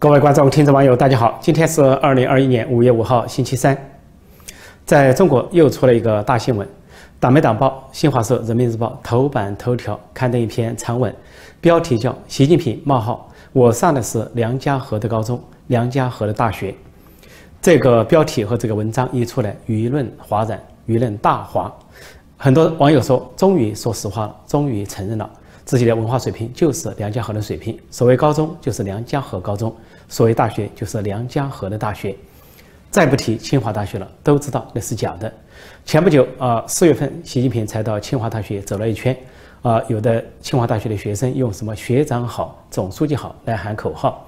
各位观众、听众、网友，大家好！今天是二零二一年五月五号，星期三。在中国又出了一个大新闻，党媒党报新华社、人民日报头版头条刊登一篇长文，标题叫“习近平：冒号我上的是梁家河的高中，梁家河的大学”。这个标题和这个文章一出来，舆论哗然，舆论大哗。很多网友说：“终于说实话了，终于承认了。”自己的文化水平就是梁家河的水平，所谓高中就是梁家河高中，所谓大学就是梁家河的大学，再不提清华大学了，都知道那是假的。前不久啊，四月份，习近平才到清华大学走了一圈，啊，有的清华大学的学生用什么“学长好，总书记好”来喊口号，“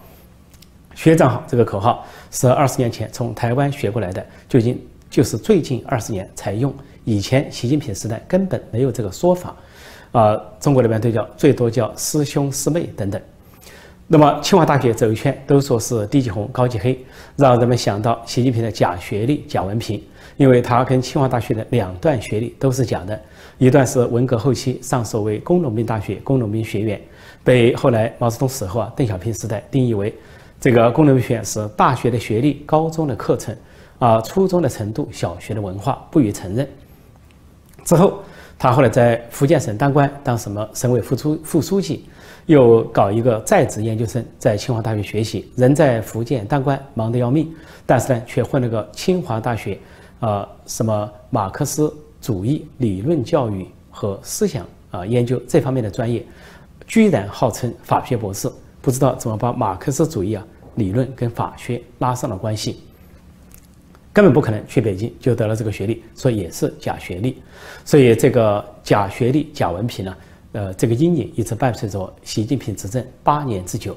学长好”这个口号是二十年前从台湾学过来的，最近就是最近二十年才用，以前习近平时代根本没有这个说法。啊，中国那边都叫最多叫师兄师妹等等。那么清华大学走一圈都说是低级红高级黑，让人们想到习近平的假学历、假文凭，因为他跟清华大学的两段学历都是假的，一段是文革后期上授为工农兵大学工农兵学院，被后来毛泽东死后啊邓小平时代定义为这个工农兵学院是大学的学历、高中的课程啊、初中的程度、小学的文化不予承认。之后。他后来在福建省当官，当什么省委副书副书记，又搞一个在职研究生，在清华大学学习。人在福建当官，忙得要命，但是呢，却混了个清华大学，啊，什么马克思主义理论教育和思想啊研究这方面的专业，居然号称法学博士，不知道怎么把马克思主义啊理论跟法学拉上了关系。根本不可能去北京就得了这个学历，所以也是假学历，所以这个假学历、假文凭呢，呃，这个阴影一直伴随着习近平执政八年之久，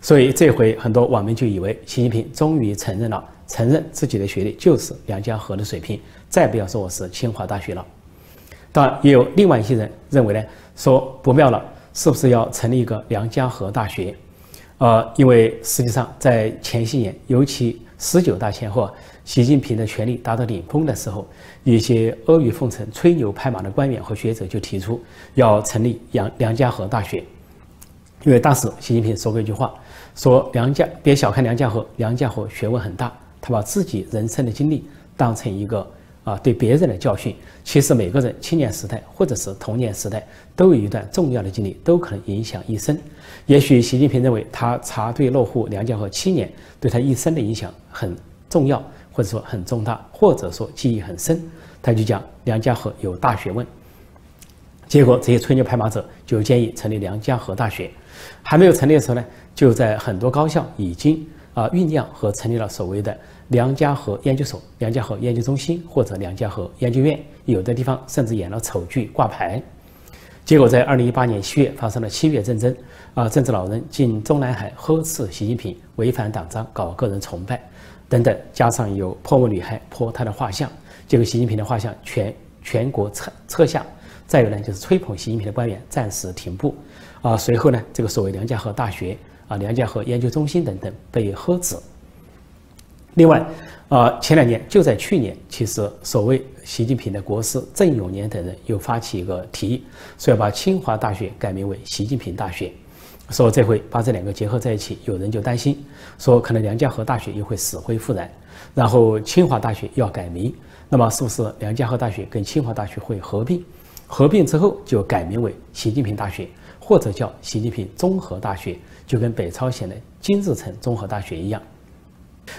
所以这回很多网民就以为习近平终于承认了，承认自己的学历就是梁家河的水平，再不要说我是清华大学了。当然，也有另外一些人认为呢，说不妙了，是不是要成立一个梁家河大学？呃，因为实际上在前些年，尤其十九大前后。习近平的权力达到顶峰的时候，一些阿谀奉承、吹牛拍马的官员和学者就提出要成立梁梁家河大学，因为当时习近平说过一句话，说梁家别小看梁家河，梁家河学问很大。他把自己人生的经历当成一个啊对别人的教训。其实每个人青年时代或者是童年时代都有一段重要的经历，都可能影响一生。也许习近平认为他插队落户梁家河七年，对他一生的影响很重要。或者说很重大，或者说记忆很深，他就讲梁家河有大学问。结果这些吹牛拍马者就建议成立梁家河大学，还没有成立的时候呢，就在很多高校已经啊酝酿和成立了所谓的梁家河研究所、梁家河研究中心或者梁家河研究院，有的地方甚至演了丑剧挂牌。结果在二零一八年七月发生了七月政争，啊，政治老人进中南海呵斥习近平，违反党章，搞个人崇拜。等等，加上有泼墨女孩泼他的画像，结果习近平的画像全全国撤撤下。再有呢，就是吹捧习近平的官员暂时停步。啊，随后呢，这个所谓梁家河大学啊、梁家河研究中心等等被呵止。另外，啊，前两年就在去年，其实所谓习近平的国师郑永年等人又发起一个提议，说要把清华大学改名为习近平大学。说这回把这两个结合在一起，有人就担心，说可能梁家河大学又会死灰复燃，然后清华大学要改名，那么是不是梁家河大学跟清华大学会合并？合并之后就改名为习近平大学，或者叫习近平综合大学，就跟北朝鲜的金日成综合大学一样。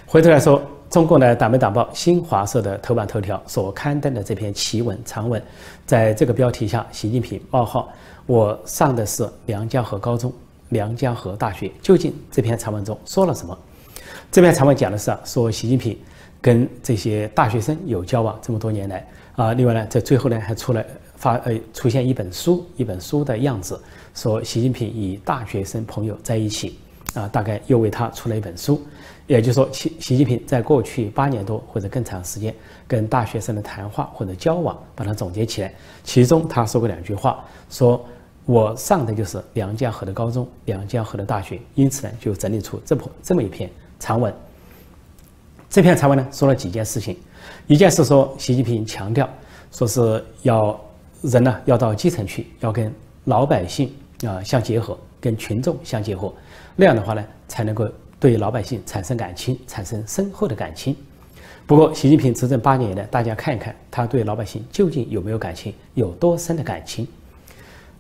回头来说，中共的党媒党报新华社的头版头条所刊登的这篇奇文长文，在这个标题下，习近平冒号我上的是梁家河高中。梁家河大学究竟这篇长文中说了什么？这篇长文讲的是说习近平跟这些大学生有交往这么多年来啊，另外呢，在最后呢还出来发呃出现一本书，一本书的样子，说习近平与大学生朋友在一起啊，大概又为他出了一本书，也就是说习习近平在过去八年多或者更长时间跟大学生的谈话或者交往，把它总结起来，其中他说过两句话，说。我上的就是梁家河的高中，梁家河的大学，因此呢，就整理出这么这么一篇长文。这篇长文呢，说了几件事情。一件事说，习近平强调，说是要人呢要到基层去，要跟老百姓啊相结合，跟群众相结合，那样的话呢，才能够对老百姓产生感情，产生深厚的感情。不过，习近平执政八年以来，大家看一看他对老百姓究竟有没有感情，有多深的感情？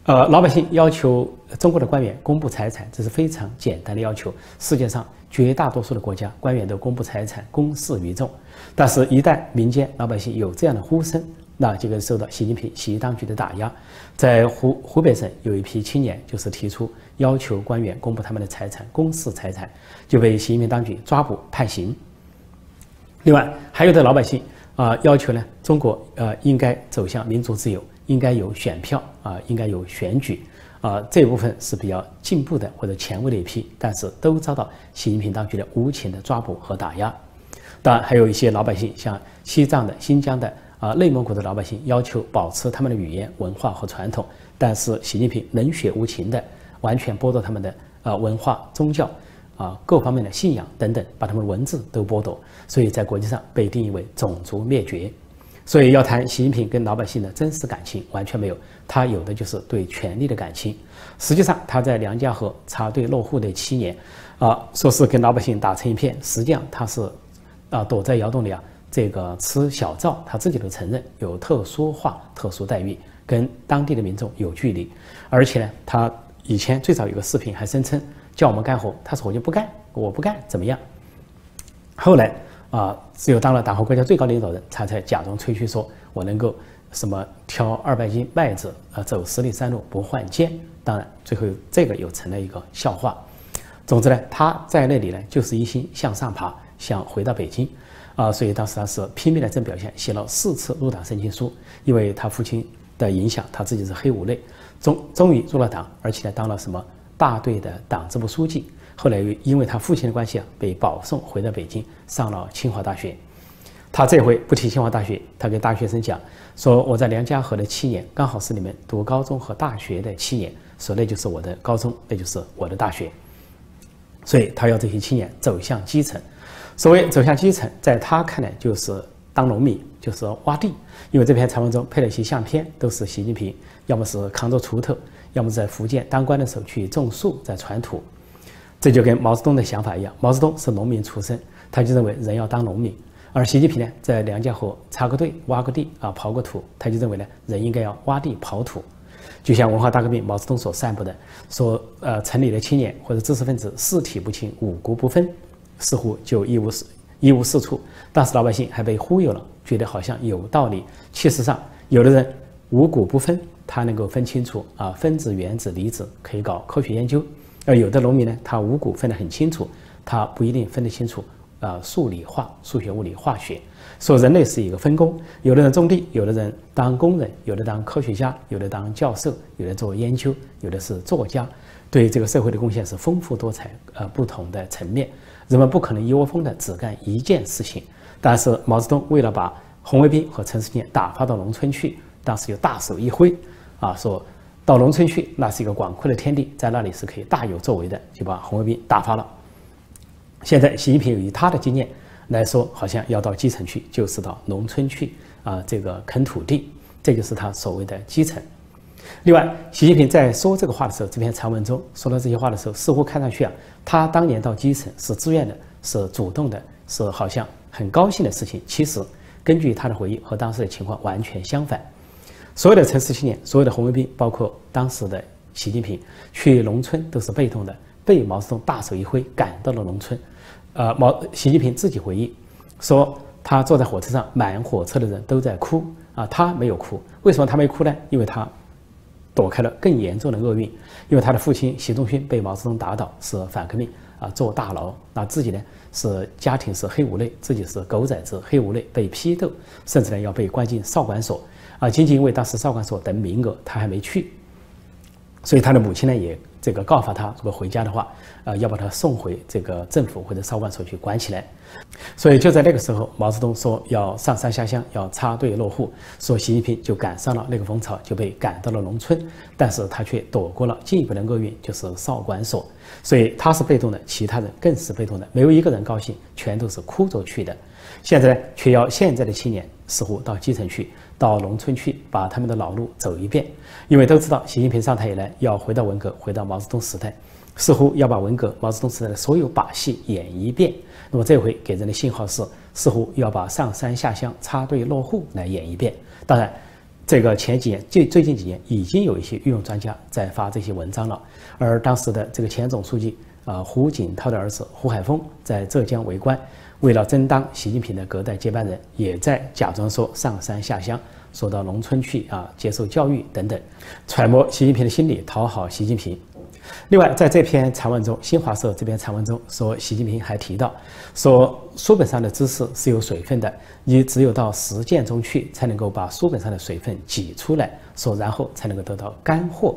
呃，老百姓要求中国的官员公布财产，这是非常简单的要求。世界上绝大多数的国家官员都公布财产，公示于众。但是，一旦民间老百姓有这样的呼声，那就会受到习近平习当局的打压。在湖湖北省有一批青年，就是提出要求官员公布他们的财产，公示财产，就被习近平当局抓捕判刑。另外，还有的老百姓啊，要求呢，中国呃应该走向民主自由，应该有选票啊，应该有选举啊，这部分是比较进步的或者前卫的一批，但是都遭到习近平当局的无情的抓捕和打压。当然，还有一些老百姓，像西藏的、新疆的啊、内蒙古的老百姓，要求保持他们的语言、文化和传统，但是习近平冷血无情的，完全剥夺他们的啊文化、宗教。啊，各方面的信仰等等，把他们文字都剥夺，所以在国际上被定义为种族灭绝。所以要谈习近平跟老百姓的真实感情，完全没有，他有的就是对权力的感情。实际上他在梁家河插队落户的七年，啊，说是跟老百姓打成一片，实际上他是啊躲在窑洞里啊，这个吃小灶，他自己都承认有特殊化、特殊待遇，跟当地的民众有距离。而且呢，他以前最早有个视频还声称。叫我们干活，他说我就不干，我不干怎么样？后来啊，只有当了党和国家最高领导人，他才假装吹嘘说，我能够什么挑二百斤麦子啊，走十里山路不换肩。当然，最后这个又成了一个笑话。总之呢，他在那里呢，就是一心向上爬，想回到北京啊，所以当时他是拼命的这表现，写了四次入党申请书，因为他父亲的影响，他自己是黑五类，终终于入了党，而且呢，当了什么？大队的党支部书记，后来又因为他父亲的关系啊，被保送回到北京，上了清华大学。他这回不提清华大学，他跟大学生讲说：“我在梁家河的七年，刚好是你们读高中和大学的七年，说那就是我的高中，那就是我的大学。”所以他要这些青年走向基层。所谓走向基层，在他看来就是当农民，就是挖地。因为这篇长文中配了一些相片，都是习近平，要么是扛着锄头。要么在福建当官的时候去种树，在传土，这就跟毛泽东的想法一样。毛泽东是农民出身，他就认为人要当农民；而习近平呢，在梁家河插个队、挖个地啊、刨个土，他就认为呢，人应该要挖地刨土。就像文化大革命毛泽东所散布的，说呃，城里的青年或者知识分子四体不勤、五谷不分，似乎就一无是一无是处。当时老百姓还被忽悠了，觉得好像有道理。事实上，有的人五谷不分。他能够分清楚啊，分子、原子、离子，可以搞科学研究；而有的农民呢，他五谷分得很清楚，他不一定分得清楚啊，数理化、数学、物理、化学。说人类是一个分工，有的人种地，有的人当工人，有的当科学家，有的当教授，有的做研究，有的是作家，对这个社会的贡献是丰富多彩，呃，不同的层面。人们不可能一窝蜂的只干一件事情。但是毛泽东为了把红卫兵和陈世坚打发到农村去，当时就大手一挥。啊，说到农村去，那是一个广阔的天地，在那里是可以大有作为的，就把红卫兵打发了。现在习近平以他的经验来说，好像要到基层去，就是到农村去啊，这个啃土地，这就是他所谓的基层。另外，习近平在说这个话的时候，这篇长文中说到这些话的时候，似乎看上去啊，他当年到基层是自愿的，是主动的，是好像很高兴的事情。其实，根据他的回忆和当时的情况完全相反。所有的城市青年，所有的红卫兵，包括当时的习近平，去农村都是被动的，被毛泽东大手一挥赶到了农村。呃，毛习近平自己回忆说，他坐在火车上，满火车的人都在哭啊，他没有哭。为什么他没哭呢？因为他躲开了更严重的厄运，因为他的父亲习仲勋被毛泽东打倒，是反革命啊，坐大牢。那自己呢，是家庭是黑五类，自己是狗崽子，黑五类被批斗，甚至呢要被关进少管所。啊，仅仅因为当时少管所等名额，他还没去，所以他的母亲呢也这个告发他，如果回家的话，呃，要把他送回这个政府或者少管所去关起来。所以就在那个时候，毛泽东说要上山下乡，要插队落户，说习近平就赶上了那个风潮，就被赶到了农村，但是他却躲过了进一步的厄运，就是少管所。所以他是被动的，其他人更是被动的，没有一个人高兴，全都是哭着去的。现在呢，却要现在的青年似乎到基层去。到农村去把他们的老路走一遍，因为都知道习近平上台以来要回到文革，回到毛泽东时代，似乎要把文革毛泽东时代的所有把戏演一遍。那么这回给人的信号是，似乎要把上山下乡、插队落户来演一遍。当然，这个前几年最最近几年已经有一些御用专家在发这些文章了。而当时的这个前总书记啊胡锦涛的儿子胡海峰在浙江为官，为了争当习近平的隔代接班人，也在假装说上山下乡。说到农村去啊，接受教育等等，揣摩习近平的心理，讨好习近平。另外，在这篇长文中，新华社这篇长文中说，习近平还提到，说书本上的知识是有水分的，你只有到实践中去，才能够把书本上的水分挤出来，说然后才能够得到干货。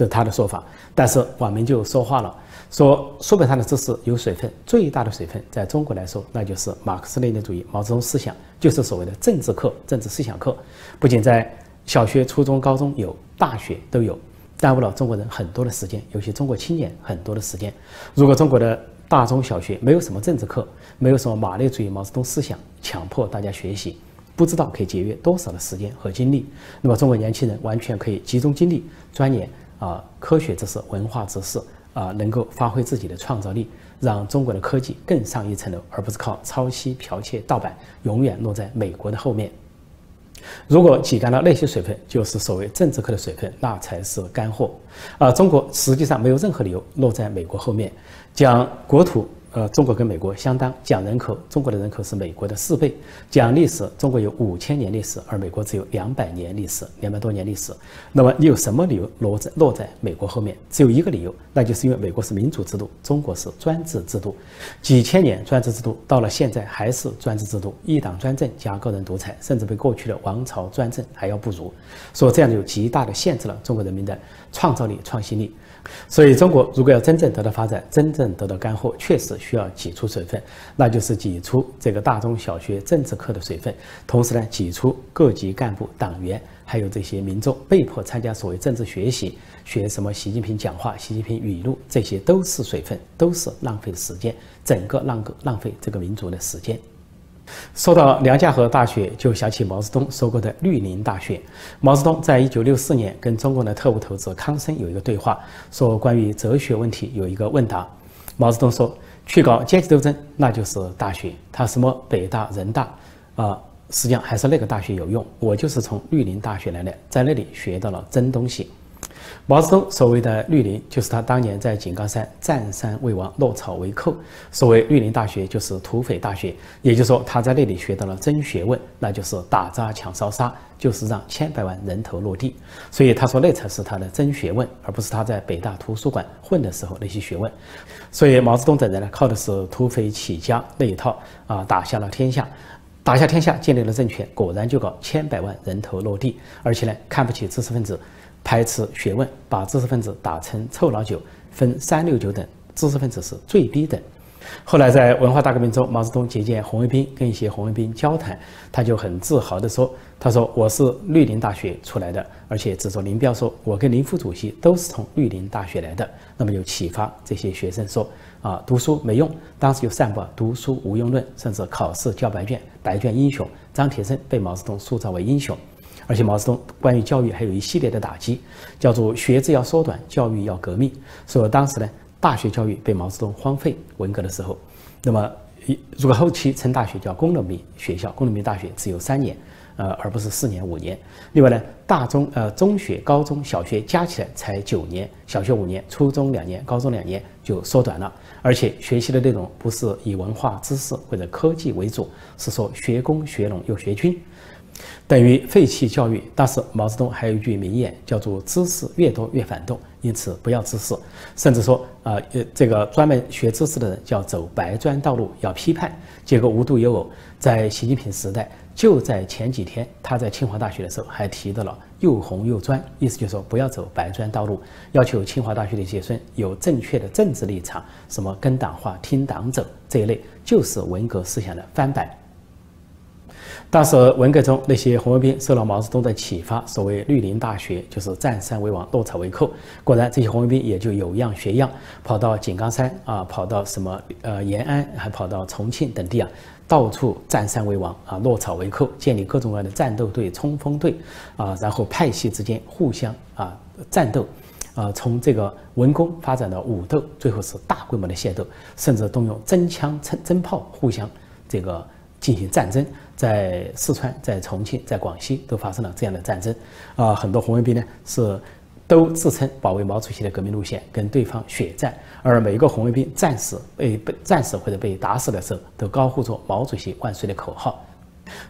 这是他的说法。但是网民就说话了。说书本上的知识有水分，最大的水分在中国来说，那就是马克思列宁主义、毛泽东思想，就是所谓的政治课、政治思想课。不仅在小学、初中、高中有，大学都有，耽误了中国人很多的时间，尤其中国青年很多的时间。如果中国的大中小学没有什么政治课，没有什么马列主义、毛泽东思想，强迫大家学习，不知道可以节约多少的时间和精力。那么中国年轻人完全可以集中精力钻研啊科学知识、文化知识。啊，能够发挥自己的创造力，让中国的科技更上一层楼，而不是靠抄袭、剽窃、盗版，永远落在美国的后面。如果挤干了那些水分，就是所谓政治课的水分，那才是干货。啊，中国实际上没有任何理由落在美国后面，将国土。呃，中国跟美国相当讲人口，中国的人口是美国的四倍。讲历史，中国有五千年历史，而美国只有两百年历史，两百多年历史。那么你有什么理由落在落在美国后面？只有一个理由，那就是因为美国是民主制度，中国是专制制度。几千年专制制度到了现在还是专制制度，一党专政加个人独裁，甚至比过去的王朝专政还要不如。所以这样就极大的限制了中国人民的创造力、创新力。所以，中国如果要真正得到发展，真正得到干货，确实需要挤出水分，那就是挤出这个大中小学政治课的水分，同时呢，挤出各级干部、党员，还有这些民众被迫参加所谓政治学习，学什么习近平讲话、习近平语录，这些都是水分，都是浪费时间，整个浪个浪费这个民族的时间。说到梁家河大学，就想起毛泽东说过的绿林大学。毛泽东在一九六四年跟中共的特务头子康生有一个对话，说关于哲学问题有一个问答。毛泽东说，去搞阶级斗争，那就是大学。他什么北大、人大，啊，实际上还是那个大学有用。我就是从绿林大学来的，在那里学到了真东西。毛泽东所谓的绿林，就是他当年在井冈山占山为王，落草为寇。所谓绿林大学，就是土匪大学。也就是说，他在那里学到了真学问，那就是打砸抢烧杀，就是让千百万人头落地。所以他说，那才是他的真学问，而不是他在北大图书馆混的时候那些学问。所以毛泽东等人呢，靠的是土匪起家那一套啊，打下了天下，打下天下，建立了政权，果然就搞千百万人头落地，而且呢，看不起知识分子。排斥学问，把知识分子打成臭老九，分三六九等，知识分子是最低等。后来在文化大革命中，毛泽东接见红卫兵，跟一些红卫兵交谈，他就很自豪地说：“他说我是绿林大学出来的，而且指着林彪说，我跟林副主席都是从绿林大学来的。”那么就启发这些学生说：“啊，读书没用。”当时就散播读书无用论，甚至考试交白卷，白卷英雄张铁生被毛泽东塑造为英雄。而且毛泽东关于教育还有一系列的打击，叫做学制要缩短，教育要革命。所以当时呢，大学教育被毛泽东荒废。文革的时候，那么如果后期称大学叫工农兵学校，工农兵大学只有三年，呃，而不是四年五年。另外呢，大中呃中学、高中小学加起来才九年，小学五年，初中两年，高中两年就缩短了。而且学习的内容不是以文化知识或者科技为主，是说学工学农又学军。等于废弃教育。当时毛泽东还有一句名言，叫做“知识越多越反动”，因此不要知识。甚至说，啊，呃，这个专门学知识的人叫走白砖道路，要批判。结果无独有偶，在习近平时代，就在前几天，他在清华大学的时候还提到了“又红又专”，意思就是说不要走白砖道路，要求清华大学的学生有正确的政治立场，什么跟党话、听党走这一类，就是文革思想的翻版。当时文革中那些红卫兵受了毛泽东的启发，所谓绿林大学就是占山为王，落草为寇。果然，这些红卫兵也就有样学样，跑到井冈山啊，跑到什么呃延安，还跑到重庆等地啊，到处占山为王啊，落草为寇，建立各种各样的战斗队、冲锋队啊，然后派系之间互相啊战斗，啊，从这个文攻发展到武斗，最后是大规模的械斗，甚至动用真枪真真炮互相这个进行战争，在四川、在重庆、在广西都发生了这样的战争。啊，很多红卫兵呢是都自称保卫毛主席的革命路线，跟对方血战。而每一个红卫兵战死被被战死或者被打死的时候，都高呼着“毛主席万岁”的口号。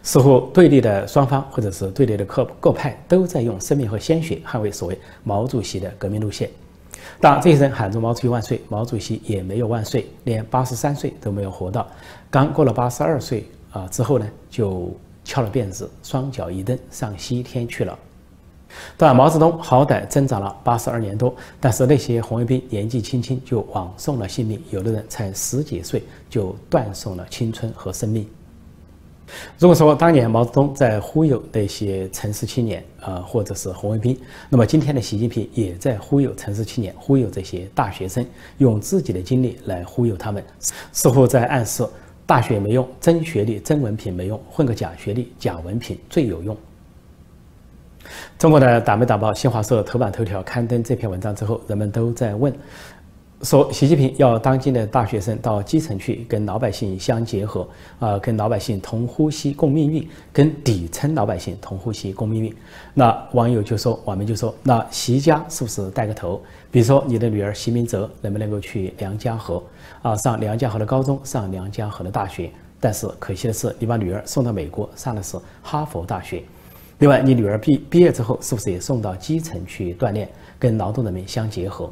似乎对立的双方或者是对立的各各派都在用生命和鲜血捍卫所谓毛主席的革命路线。当这些人喊着“毛主席万岁”，毛主席也没有万岁，连八十三岁都没有活到。刚过了八十二岁啊之后呢，就翘了辫子，双脚一蹬，上西天去了。当然，毛泽东好歹增长了八十二年多，但是那些红卫兵年纪轻轻就枉送了性命，有的人才十几岁就断送了青春和生命。如果说当年毛泽东在忽悠那些城市青年，呃，或者是红卫兵，那么今天的习近平也在忽悠城市青年，忽悠这些大学生，用自己的经历来忽悠他们，似乎在暗示大学没用，真学历、真文凭没用，混个假学历、假文凭最有用。中国的党媒党报新华社头版头条刊登这篇文章之后，人们都在问。说习近平要当今的大学生到基层去跟老百姓相结合，啊，跟老百姓同呼吸共命运，跟底层老百姓同呼吸共命运。那网友就说，我们就说，那习家是不是带个头？比如说你的女儿习明泽能不能够去梁家河啊，上梁家河的高中，上梁家河的大学？但是可惜的是，你把女儿送到美国上的是哈佛大学。另外，你女儿毕毕业之后，是不是也送到基层去锻炼，跟劳动人民相结合？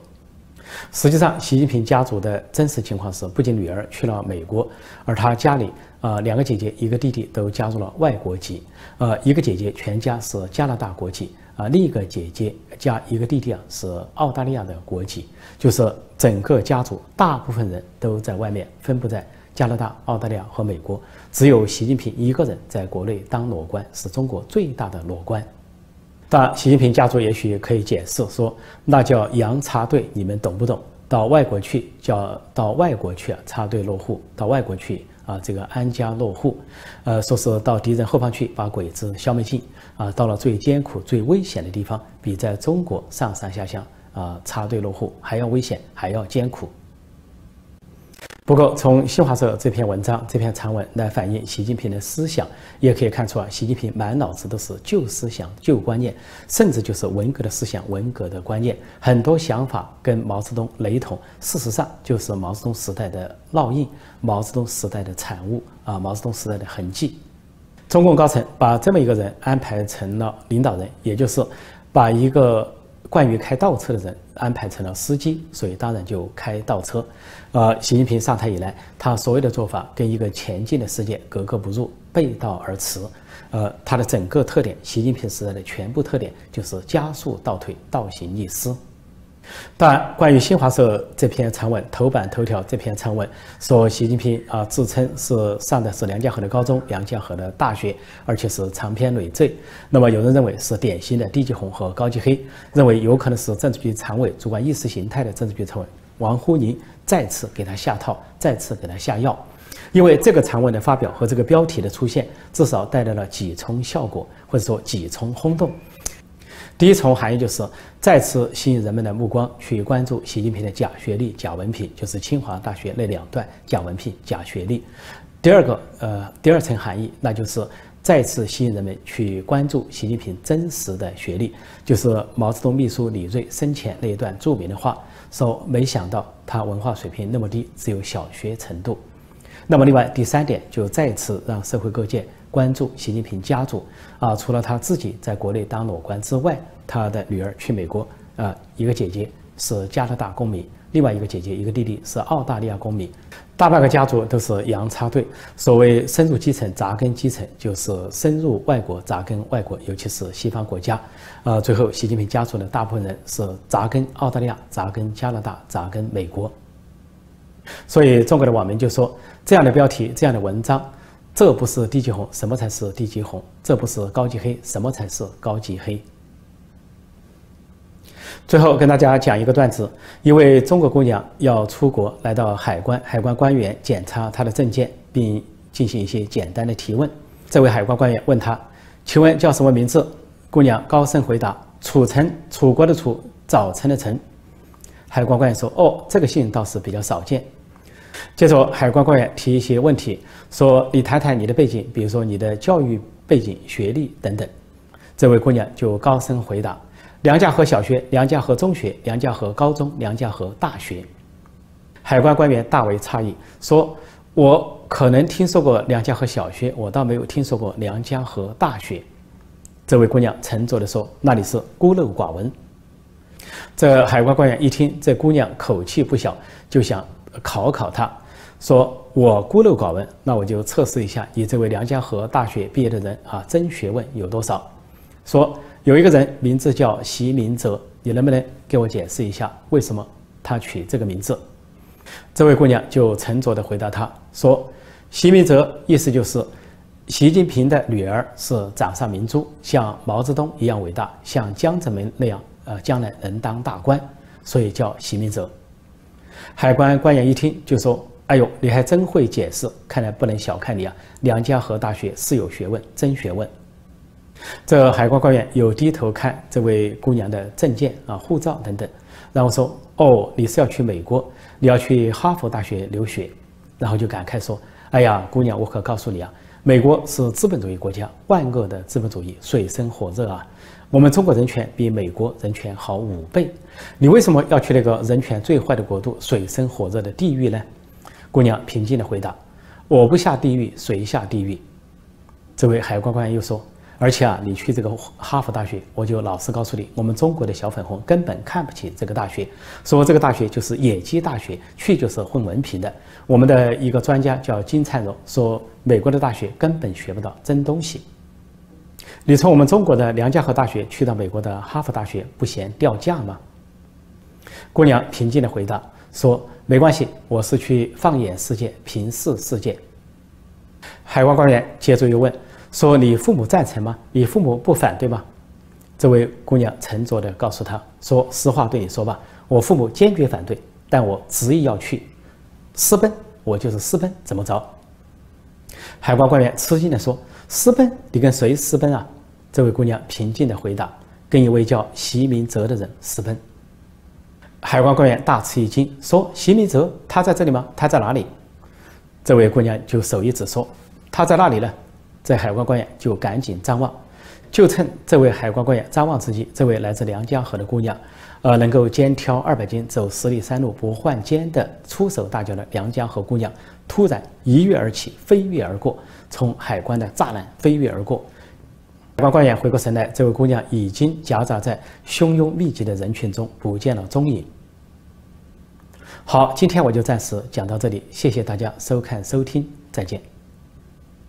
实际上，习近平家族的真实情况是，不仅女儿去了美国，而他家里啊两个姐姐一个弟弟都加入了外国籍，呃一个姐姐全家是加拿大国籍啊，另一个姐姐加一个弟弟啊是澳大利亚的国籍，就是整个家族大部分人都在外面分布在加拿大、澳大利亚和美国，只有习近平一个人在国内当裸官，是中国最大的裸官。但习近平家族也许可以解释说，那叫洋插队，你们懂不懂？到外国去叫到外国去，插队落户，到外国去啊，这个安家落户，呃，说是到敌人后方去把鬼子消灭尽啊，到了最艰苦、最危险的地方，比在中国上山下乡啊插队落户还要危险，还要艰苦。不过，从新华社这篇文章、这篇长文来反映习近平的思想，也可以看出啊，习近平满脑子都是旧思想、旧观念，甚至就是文革的思想、文革的观念，很多想法跟毛泽东雷同。事实上，就是毛泽东时代的烙印，毛泽东时代的产物啊，毛泽东时代的痕迹。中共高层把这么一个人安排成了领导人，也就是把一个。惯于开倒车的人安排成了司机，所以当然就开倒车。呃，习近平上台以来，他所有的做法跟一个前进的世界格格不入，背道而驰。呃，他的整个特点，习近平时代的全部特点就是加速倒退，倒行逆施。当然，关于新华社这篇长文，头版头条这篇长文说，习近平啊自称是上的是梁家河的高中、梁家河的大学，而且是长篇累赘。那么有人认为是典型的低级红和高级黑，认为有可能是政治局常委主管意识形态的政治局常委王沪宁再次给他下套，再次给他下药。因为这个长文的发表和这个标题的出现，至少带来了几重效果，或者说几重轰动。第一重含义就是再次吸引人们的目光去关注习近平的假学历、假文凭，就是清华大学那两段假文凭、假学历。第二个，呃，第二层含义，那就是再次吸引人们去关注习近平真实的学历，就是毛泽东秘书李锐生前那一段著名的话，说没想到他文化水平那么低，只有小学程度。那么，另外第三点，就再次让社会各界。关注习近平家族啊，除了他自己在国内当裸官之外，他的女儿去美国啊，一个姐姐是加拿大公民，另外一个姐姐一个弟弟是澳大利亚公民，大半个家族都是洋插队。所谓深入基层、扎根基层，就是深入外国、扎根外国，尤其是西方国家。啊，最后习近平家族的大部分人是扎根澳大利亚、扎根加拿大、扎根美国。所以中国的网民就说，这样的标题、这样的文章。这不是低级红，什么才是低级红？这不是高级黑，什么才是高级黑？最后跟大家讲一个段子：一位中国姑娘要出国，来到海关，海关官员检查她的证件，并进行一些简单的提问。这位海关官员问她：“请问叫什么名字？”姑娘高声回答：“楚成，楚国的楚，早晨的晨。海关官员说：“哦，这个姓倒是比较少见。”接着，海关官员提一些问题，说：“你谈谈你的背景，比如说你的教育背景、学历等等。”这位姑娘就高声回答：“梁家河小学、梁家河中学、梁家河高中、梁家河大学。”海关官员大为诧异，说：“我可能听说过梁家河小学，我倒没有听说过梁家河大学。”这位姑娘沉着地说：“那你是孤陋寡闻。”这海关官员一听这姑娘口气不小，就想考考他，说：“我孤陋寡闻，那我就测试一下你这位梁家河大学毕业的人啊，真学问有多少？”说有一个人名字叫席明哲，你能不能给我解释一下为什么他取这个名字？这位姑娘就沉着地回答他说：“席明哲意思就是习近平的女儿是掌上明珠，像毛泽东一样伟大，像江泽民那样。”呃，将来能当大官，所以叫席明哲。海关官员一听就说：“哎呦，你还真会解释，看来不能小看你啊！梁家河大学是有学问，真学问。”这海关官员又低头看这位姑娘的证件啊、护照等等，然后说：“哦，你是要去美国，你要去哈佛大学留学。”然后就感慨说：“哎呀，姑娘，我可告诉你啊，美国是资本主义国家，万恶的资本主义，水深火热啊！”我们中国人权比美国人权好五倍，你为什么要去那个人权最坏的国度、水深火热的地狱呢？姑娘平静地回答：“我不下地狱，谁下地狱？”这位海关官又说：“而且啊，你去这个哈佛大学，我就老实告诉你，我们中国的小粉红根本看不起这个大学，说这个大学就是野鸡大学，去就是混文凭的。我们的一个专家叫金灿荣说，美国的大学根本学不到真东西。”你从我们中国的梁家河大学去到美国的哈佛大学，不嫌掉价吗？姑娘平静地回答说：“没关系，我是去放眼世界，平视世界。”海关官员接着又问说：“你父母赞成吗？你父母不反对吗？”这位姑娘沉着地告诉他说：“实话对你说吧，我父母坚决反对，但我执意要去，私奔，我就是私奔，怎么着？”海关官员吃惊地说：“私奔？你跟谁私奔啊？”这位姑娘平静地回答：“跟一位叫席明哲的人私奔。”海关官员大吃一惊，说：“席明哲，他在这里吗？他在哪里？”这位姑娘就手一指说：“他在那里呢。”这海关官员就赶紧张望，就趁这位海关官员张望之际，这位来自梁家河的姑娘，呃，能够肩挑二百斤，走十里山路不换肩的粗手大脚的梁家河姑娘，突然一跃而起，飞跃而过，从海关的栅栏飞跃而过。海关官员回过神来，这位姑娘已经夹杂在汹涌密集的人群中，不见了踪影。好，今天我就暂时讲到这里，谢谢大家收看收听，再见。